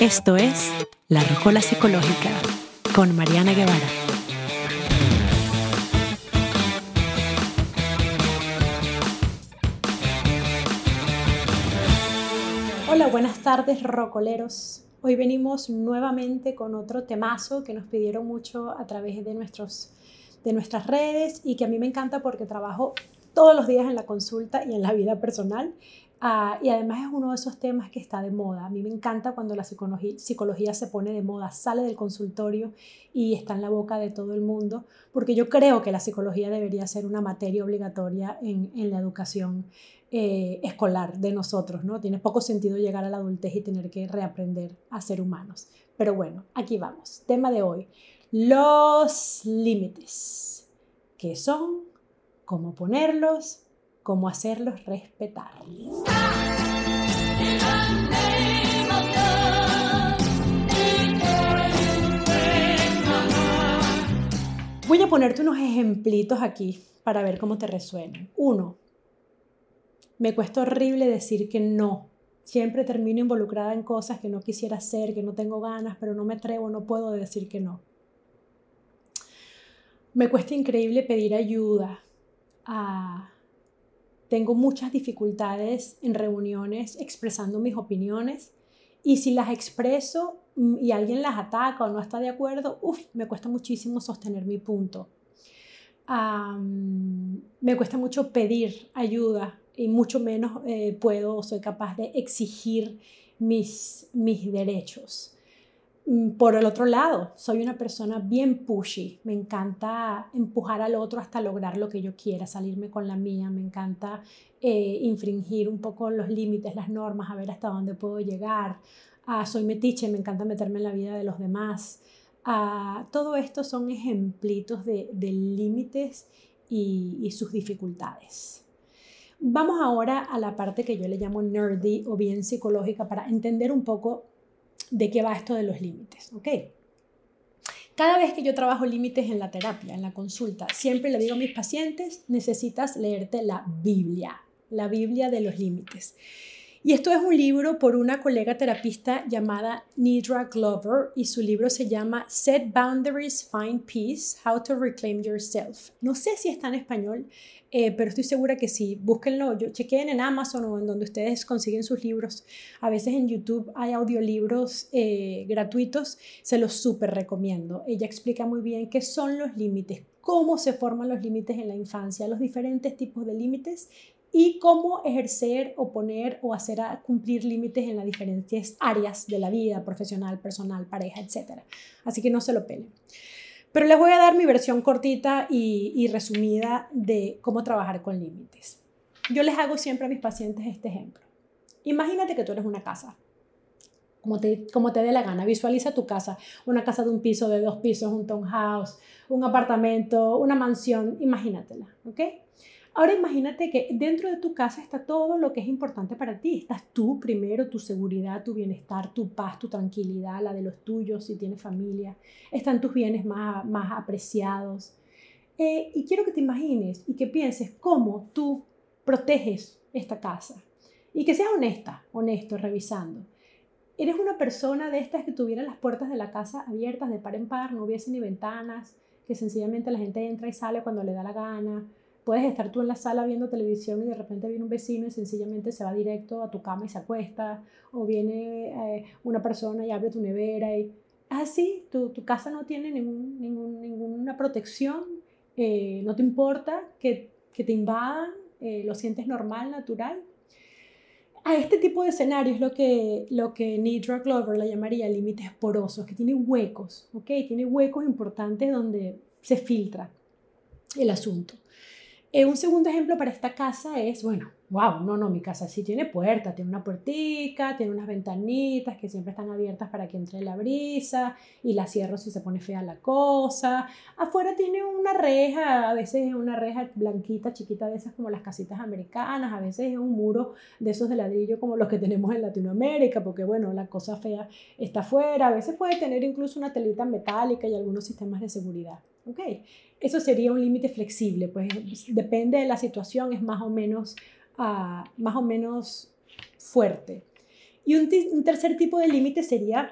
Esto es La Rocola Psicológica con Mariana Guevara. Hola, buenas tardes, rocoleros. Hoy venimos nuevamente con otro temazo que nos pidieron mucho a través de, nuestros, de nuestras redes y que a mí me encanta porque trabajo todos los días en la consulta y en la vida personal Ah, y además es uno de esos temas que está de moda. A mí me encanta cuando la psicología, se pone de moda, sale del consultorio y está en la boca de todo el mundo, porque yo creo que la psicología debería ser una materia obligatoria en, la educación eh, escolar de nosotros, ¿no? Tiene poco sentido llegar a la adultez y tener que reaprender a ser humanos. Pero bueno, aquí vamos. Tema de hoy, los límites. ¿Qué son? ¿Cómo ponerlos? Cómo hacerlos respetar. Voy a ponerte unos ejemplitos aquí para ver cómo te resuenan. Uno, me cuesta horrible decir que no. Siempre termino involucrada en cosas que no quisiera hacer, que no tengo ganas, pero no me atrevo, no puedo decir que no. Me cuesta increíble pedir ayuda a tengo muchas dificultades en reuniones expresando mis opiniones y si las expreso mm, y alguien las ataca o no está de acuerdo, uf, me cuesta muchísimo sostener mi punto. me cuesta mucho pedir ayuda y mucho menos eh, puedo o soy capaz de exigir mis, mis derechos. Mm, por el otro lado, soy una persona bien pushy, me encanta empujar al otro hasta lograr lo que yo quiera, salirme con la mía, me encanta eh, infringir un poco los límites, las normas, a ver hasta dónde puedo llegar. Ah, soy metiche, me encanta meterme en la vida de los demás. Ah, todo esto son ejemplitos de, límites y, y sus dificultades. Vamos ahora a la parte que yo le llamo nerdy o bien psicológica para entender un poco de qué va esto de los límites, ¿ok? Cada vez que yo trabajo límites en la terapia, en la consulta, siempre le digo a mis pacientes, necesitas leerte la Biblia, la Biblia de los límites. Y esto es un libro por una colega terapista llamada Nidra Glover y su libro se llama Set Boundaries, Find Peace, How to Reclaim Yourself. No sé si está en español, eh, pero estoy segura que sí. Búsquenlo, yo en Amazon o en donde ustedes consiguen sus libros. A veces en YouTube hay audiolibros eh, gratuitos, se los súper recomiendo. Ella explica muy bien qué son los límites, cómo se forman los límites en la infancia, los diferentes tipos de límites y cómo ejercer o poner o hacer cumplir límites en las diferentes áreas de la vida, profesional, personal, pareja, etc. Así que no se lo pelen. Pero les voy a dar mi versión cortita y, resumida de cómo trabajar con límites. Yo les hago siempre a mis pacientes este ejemplo. Imagínate que tú eres una casa, como te, como te dé la gana. Visualiza tu casa, una casa de un piso, de dos pisos, un townhouse, un apartamento, una mansión, imagínatela, ¿ok? Ahora imagínate que dentro de tu casa está todo lo que es importante para ti. Estás tú primero, tu seguridad, tu bienestar, tu paz, tu tranquilidad, la de los tuyos si tienes familia. Están tus bienes más, más apreciados. Eh, y quiero que te imagines y que pienses cómo tú proteges esta casa. Y que seas honesta, honesto, revisando. ¿Eres una persona de estas que tuviera las puertas de la casa abiertas de par en par, no hubiese ni ventanas, que sencillamente la gente entra y sale cuando le da la gana? Puedes estar tú en la sala viendo televisión y de repente viene un vecino y sencillamente se va directo a tu cama y se acuesta, o viene eh, una persona y abre tu nevera y así, tu, tu casa no tiene ningún, ningún, ninguna protección, eh, no te importa que, que te invadan, eh, lo sientes normal, natural. A este tipo de escenario es lo que, lo que Nidra Glover le llamaría límites porosos, que tiene huecos, ¿ok? Tiene huecos importantes donde se filtra el asunto. Eh, un segundo ejemplo para esta casa es, bueno, wow, no, no, mi casa sí tiene puerta, tiene una puertica, tiene unas ventanitas que siempre están abiertas para que entre la brisa y la cierro si se pone fea la cosa. Afuera tiene una reja, a veces es una reja blanquita, chiquita, de esas como las casitas americanas, a veces es un muro de esos de ladrillo como los que tenemos en Latinoamérica, porque bueno, la cosa fea está afuera, a veces puede tener incluso una telita metálica y algunos sistemas de seguridad. ¿Ok? Eso sería un límite flexible, pues depende de la situación, es más o menos, ah, más o menos fuerte. Y un, tercer tipo de límite sería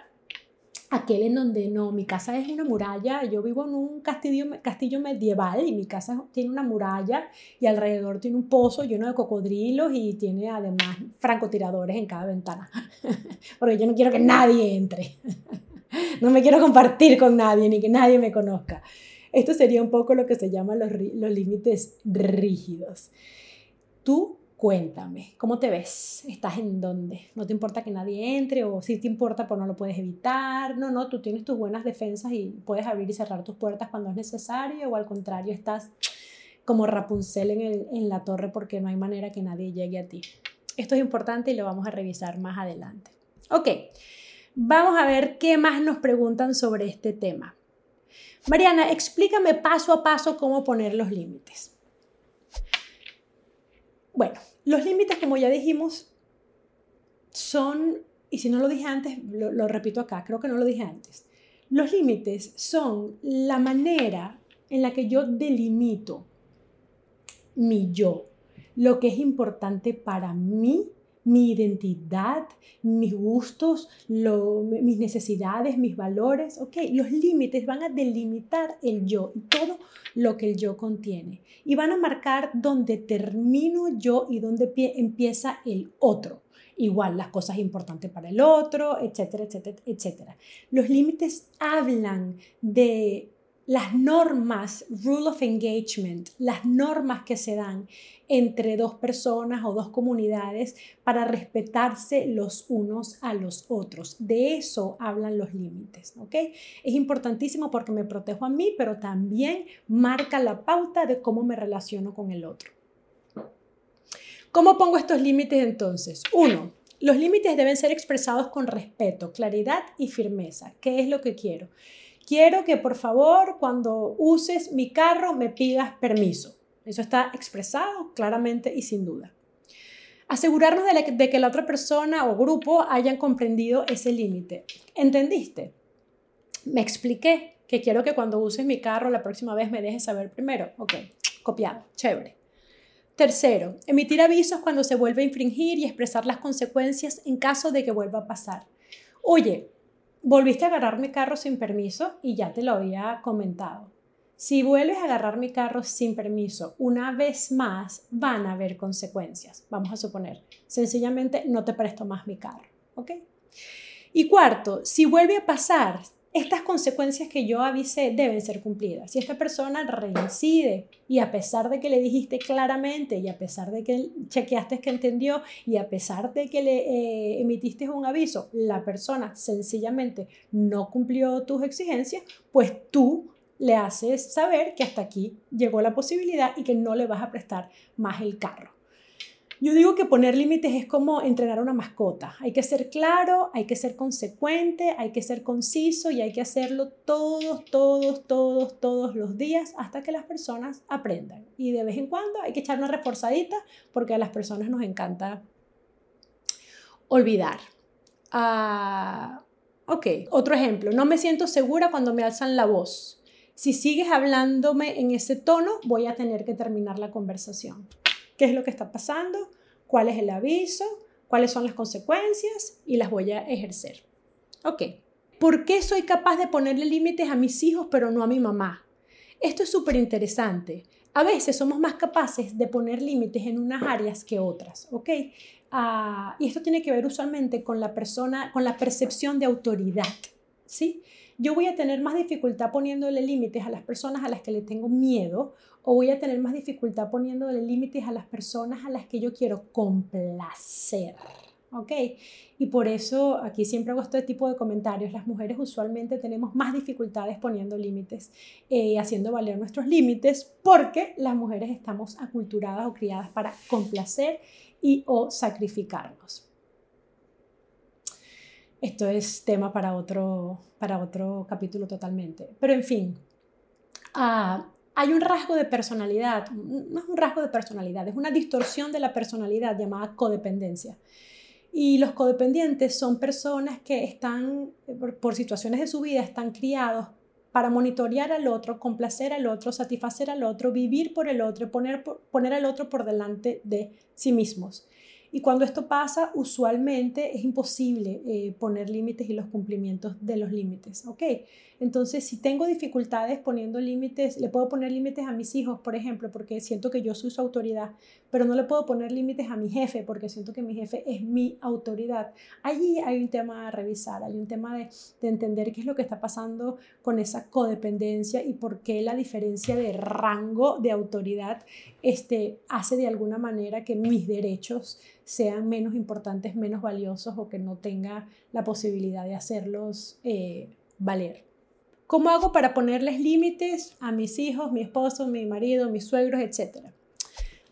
aquel en donde no, mi casa es una muralla, yo vivo en un castillo, castillo medieval y mi casa tiene una muralla y alrededor tiene un pozo lleno de cocodrilos y tiene además francotiradores en cada ventana, porque yo no quiero que nadie entre, no me quiero compartir con nadie ni que nadie me conozca. Esto sería un poco lo que se llama los, los límites rígidos. Tú Cuéntame, ¿cómo te ves? ¿Estás en dónde? ¿No te importa que nadie entre o si te importa pues no lo puedes evitar? No, no, tú tienes tus buenas defensas y puedes abrir y cerrar tus puertas cuando es necesario o al contrario estás como Rapunzel en, el, en la torre porque no hay manera que nadie llegue a ti. Esto es importante y lo vamos a revisar más adelante. Ok, vamos a ver qué más nos preguntan sobre este tema. Mariana, explícame paso a paso cómo poner los límites. Bueno, los límites, como ya dijimos, son, y si no lo dije antes, lo, repito acá, creo que no lo dije antes, los límites son la manera en la que yo delimito mi yo, lo que es importante para mí mi identidad, mis gustos, mis necesidades, mis valores, ¿ok? Los límites van a delimitar el yo y todo lo que el yo contiene. Y van a marcar dónde termino yo y dónde empieza el otro. Igual las cosas importantes para el otro, etcétera, etcétera, etcétera. Los límites hablan de las normas, rule of engagement, las normas que se dan entre dos personas o dos comunidades para respetarse los unos a los otros. De eso hablan los límites, ¿ok? Es importantísimo porque me protejo a mí, pero también marca la pauta de cómo me relaciono con el otro. ¿Cómo pongo estos límites entonces? Uno, los límites deben ser expresados con respeto, claridad y firmeza. ¿Qué es lo que quiero? Quiero que por favor cuando uses mi carro me pidas permiso. Eso está expresado claramente y sin duda. Asegurarnos de, que la otra persona o grupo hayan comprendido ese límite. ¿Entendiste? Me expliqué que quiero que cuando uses mi carro la próxima vez me dejes saber primero. Ok, copiado, chévere. Tercero, emitir avisos cuando se vuelve a infringir y expresar las consecuencias en caso de que vuelva a pasar. Oye, volviste a agarrar mi carro sin permiso y ya te lo había comentado. Si vuelves a agarrar mi carro sin permiso una vez más, van a haber consecuencias. Vamos a suponer, sencillamente no te presto más mi carro. ¿Ok? Y cuarto, si vuelve a pasar, estas consecuencias que yo avisé deben ser cumplidas. Si esta persona reincide y a pesar de que le dijiste claramente y a pesar de que chequeaste que entendió y a pesar de que le eh, emitiste un aviso, la persona sencillamente no cumplió tus exigencias, pues tú le haces saber que hasta aquí llegó la posibilidad y que no le vas a prestar más el carro. Yo digo que poner límites es como entrenar a una mascota. Hay que ser claro, hay que ser consecuente, hay que ser conciso y hay que hacerlo todos, todos, todos, todos los días hasta que las personas aprendan. Y de vez en cuando hay que echar una reforzadita porque a las personas nos encanta olvidar. Ah, ok, otro ejemplo. No me siento segura cuando me alzan la voz. Si sigues hablándome en ese tono, voy a tener que terminar la conversación qué es lo que está pasando, cuál es el aviso, cuáles son las consecuencias y las voy a ejercer. Ok, ¿por qué soy capaz de ponerle límites a mis hijos pero no a mi mamá? Esto es súper interesante. A veces somos más capaces de poner límites en unas áreas que otras, ¿ok? Ah, y esto tiene que ver usualmente con la persona, con la percepción de autoridad, ¿sí? yo voy a tener más dificultad poniéndole límites a las personas a las que le tengo miedo o voy a tener más dificultad poniéndole límites a las personas a las que yo quiero complacer. ¿Ok? Y por eso aquí siempre hago este tipo de comentarios. Las mujeres usualmente tenemos más dificultades poniendo límites, eh, haciendo valer nuestros límites, porque las mujeres estamos aculturadas o criadas para complacer y o sacrificarnos. Esto es tema para otro, para otro capítulo totalmente. Pero en fin, ah, hay un rasgo de personalidad, no es un rasgo de personalidad, es una distorsión de la personalidad llamada codependencia. Y los codependientes son personas que están, por, situaciones de su vida, están criados para monitorear al otro, complacer al otro, satisfacer al otro, vivir por el otro, poner, poner al otro por delante de sí mismos. Y cuando esto pasa, usualmente es imposible eh, poner límites y los cumplimientos de los límites, ¿ok? Entonces, si tengo dificultades poniendo límites, le puedo poner límites a mis hijos, por ejemplo, porque siento que yo soy su autoridad, pero no le puedo poner límites a mi jefe porque siento que mi jefe es mi autoridad. Allí hay un tema a revisar, hay un tema de, de entender qué es lo que está pasando con esa codependencia y por qué la diferencia de rango de autoridad este, hace de alguna manera que mis derechos sean menos importantes, menos valiosos o que no tenga la posibilidad de hacerlos eh, valer. ¿Cómo hago para ponerles límites a mis hijos, mi esposo, mi marido, mis suegros, etcétera?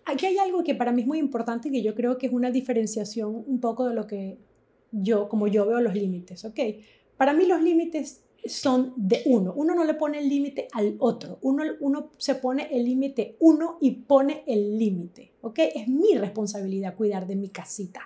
Aquí hay algo que para mí es muy importante y que yo creo que es una diferenciación un poco de lo que yo, como yo veo los límites, ¿ok? Para mí los límites son de uno. Uno no le pone el límite al otro. Uno, se pone el límite uno y pone el límite, ¿ok? Es mi responsabilidad cuidar de mi casita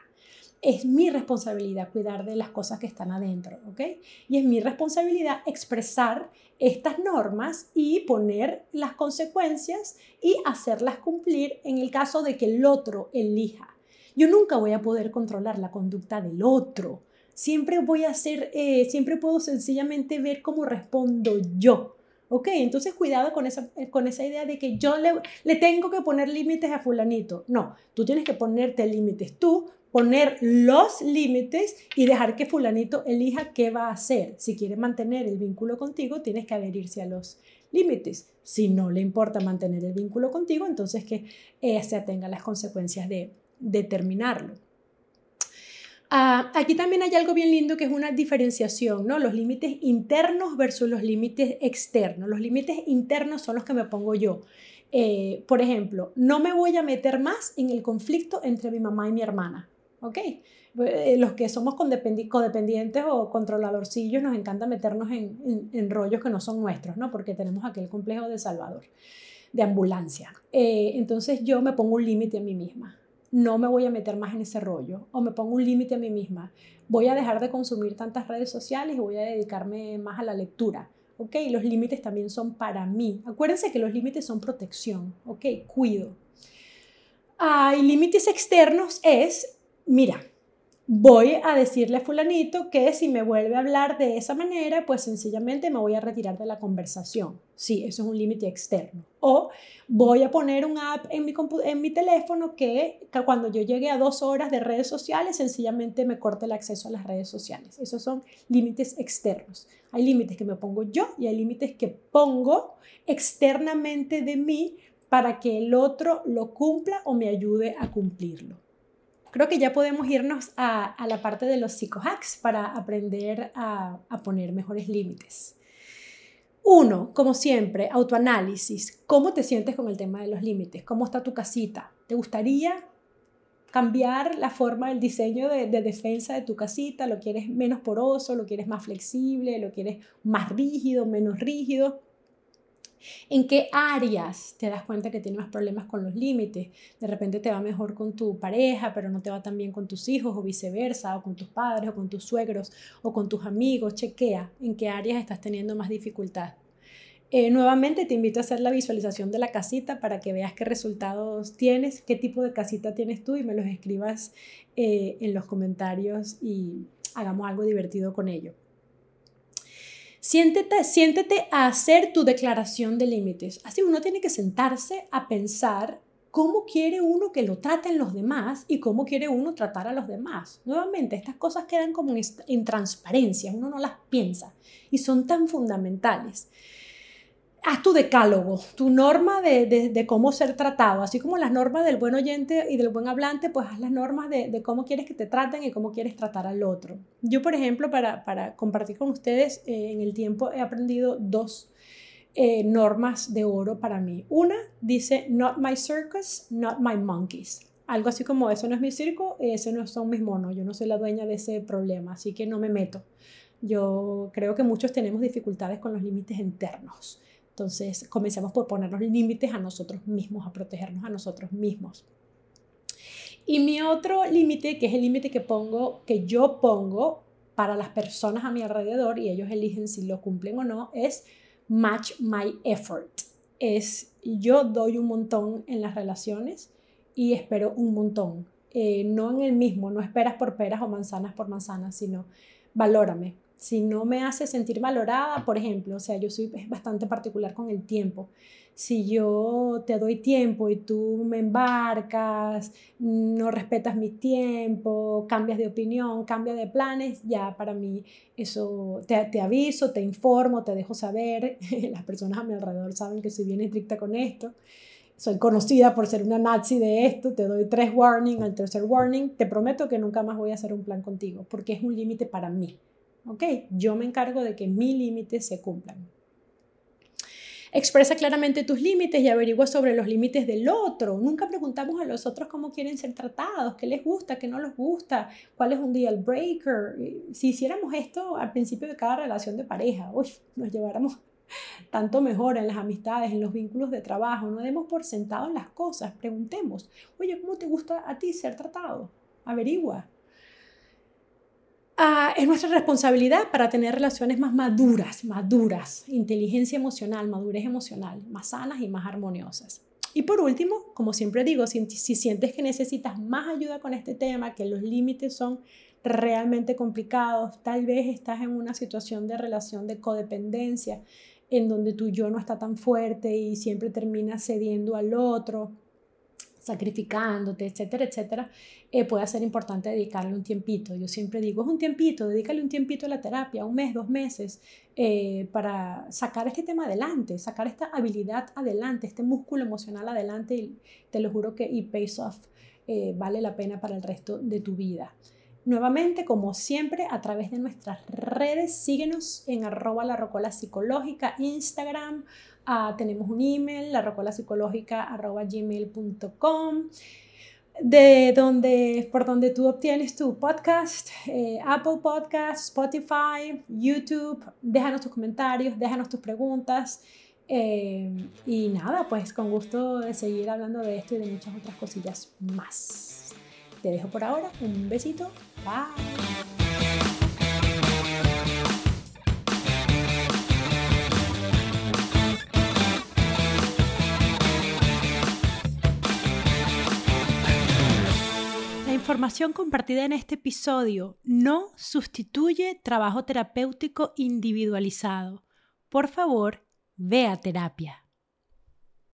es mi responsabilidad cuidar de las cosas que están adentro, ¿ok? Y es mi responsabilidad expresar estas normas y poner las consecuencias y hacerlas cumplir en el caso de que el otro elija. Yo nunca voy a poder controlar la conducta del otro. Siempre voy a hacer, eh, siempre puedo sencillamente ver cómo respondo yo. ¿Ok? Entonces cuidado con esa, con esa idea de que yo le, le tengo que poner límites a fulanito. No, tú tienes que ponerte límites tú poner los límites y dejar que fulanito elija qué va a hacer. Si quiere mantener el vínculo contigo, tienes que adherirse a los límites. Si no le importa mantener el vínculo contigo, entonces que se atenga a las consecuencias de, determinarlo. Ah, aquí también hay algo bien lindo que es una diferenciación, ¿no? Los límites internos versus los límites externos. Los límites internos son los que me pongo yo. Eh, por ejemplo, no me voy a meter más en el conflicto entre mi mamá y mi hermana. ¿ok? Eh, los que somos codependientes o controladorcillos nos encanta meternos en, rollos que no son nuestros, ¿no? Porque tenemos aquel complejo de Salvador, de ambulancia. Eh, entonces yo me pongo un límite a mí misma. No me voy a meter más en ese rollo. O me pongo un límite a mí misma. Voy a dejar de consumir tantas redes sociales y voy a dedicarme más a la lectura. ¿Ok? Los límites también son para mí. Acuérdense que los límites son protección. ¿Ok? Cuido. Hay límites externos es mira, voy a decirle a fulanito que si me vuelve a hablar de esa manera, pues sencillamente me voy a retirar de la conversación. Sí, eso es un límite externo. O voy a poner un app en mi, en mi teléfono que, que, cuando yo llegue a dos horas de redes sociales, sencillamente me corte el acceso a las redes sociales. Esos son límites externos. Hay límites que me pongo yo y hay límites que pongo externamente de mí para que el otro lo cumpla o me ayude a cumplirlo creo que ya podemos irnos a, la parte de los psicohacks para aprender a, poner mejores límites. Uno, como siempre, autoanálisis. ¿Cómo te sientes con el tema de los límites? ¿Cómo está tu casita? ¿Te gustaría cambiar la forma del diseño de, de, defensa de tu casita? ¿Lo quieres menos poroso? ¿Lo quieres más flexible? ¿Lo quieres más rígido? ¿Menos rígido? ¿En qué áreas te das cuenta que tienes más problemas con los límites? De repente te va mejor con tu pareja, pero no te va tan bien con tus hijos o viceversa, o con tus padres o con tus suegros o con tus amigos. Chequea en qué áreas estás teniendo más dificultad. Eh, nuevamente te invito a hacer la visualización de la casita para que veas qué resultados tienes, qué tipo de casita tienes tú y me los escribas eh, en los comentarios y hagamos algo divertido con ello. Siéntete, siéntete a hacer tu declaración de límites. Así uno tiene que sentarse a pensar cómo quiere uno que lo traten los demás y cómo quiere uno tratar a los demás. Nuevamente, estas cosas quedan como en transparencia, uno no las piensa y son tan fundamentales haz tu decálogo, tu norma de, cómo ser tratado, así como las normas del buen oyente y del buen hablante, pues haz las normas de, cómo quieres que te traten y cómo quieres tratar al otro. Yo, por ejemplo, para, compartir con ustedes, eh, en el tiempo he aprendido dos eh, normas de oro para mí. Una dice, not my circus, not my monkeys. Algo así como, eso no es mi circo, eso no son mis monos, yo no soy la dueña de ese problema, así que no me meto. Yo creo que muchos tenemos dificultades con los límites internos. Entonces, comencemos por ponernos límites a nosotros mismos, a protegernos a nosotros mismos. Y mi otro límite, que es el límite que pongo, que yo pongo para las personas a mi alrededor y ellos eligen si lo cumplen o no, es match my effort. Es yo doy un montón en las relaciones y espero un montón eh, no en el mismo, no esperas por peras o manzanas por manzanas, sino valórame. Si no me hace sentir valorada, por ejemplo, o sea, yo soy bastante particular con el tiempo. Si yo te doy tiempo y tú me embarcas, no respetas mi tiempo, cambias de opinión, cambias de planes, ya para mí eso te, te aviso, te informo, te dejo saber. Las personas a mi alrededor saben que soy bien estricta con esto soy conocida por ser una nazi de esto, te doy tres warnings, al tercer warning, te prometo que nunca más voy a hacer un plan contigo, porque es un límite para mí. ¿Ok? Yo me encargo de que mis límites se cumplan. Expresa claramente tus límites y averigua sobre los límites del otro. Nunca preguntamos a los otros cómo quieren ser tratados, qué les gusta, qué no les gusta, cuál es un deal breaker. Si hiciéramos esto al principio de cada relación de pareja, uy, nos lleváramos tanto mejor en las amistades, en los vínculos de trabajo. No demos por sentado en las cosas, preguntemos, oye, ¿cómo te gusta a ti ser tratado? Averigua. Ah, es nuestra responsabilidad para tener relaciones más maduras, maduras, inteligencia emocional, madurez emocional, más sanas y más armoniosas. Y por último, como siempre digo, si, si sientes que necesitas más ayuda con este tema, que los límites son realmente complicados, tal vez estás en una situación de relación de codependencia, en donde tu yo no está tan fuerte y siempre terminas cediendo al otro, sacrificándote, etcétera, etcétera, eh, puede ser importante dedicarle un tiempito. Yo siempre digo, es un tiempito, dedícale un tiempito a la terapia, un mes, dos meses, eh, para sacar este tema adelante, sacar esta habilidad adelante, este músculo emocional adelante y te lo juro que y pays off, eh, vale la pena para el resto de tu vida. Nuevamente, como siempre, a través de nuestras redes, síguenos en arroba la rocola psicológica, Instagram, ah, tenemos un email, la gmail.com, de donde, por donde tú obtienes tu podcast, eh, Apple Podcast, Spotify, YouTube, déjanos tus comentarios, déjanos tus preguntas. Eh, y nada, pues con gusto de seguir hablando de esto y de muchas otras cosillas más. Te dejo por ahora. Un besito. Bye. Información compartida en este episodio no sustituye trabajo terapéutico individualizado. Por favor, ve a terapia.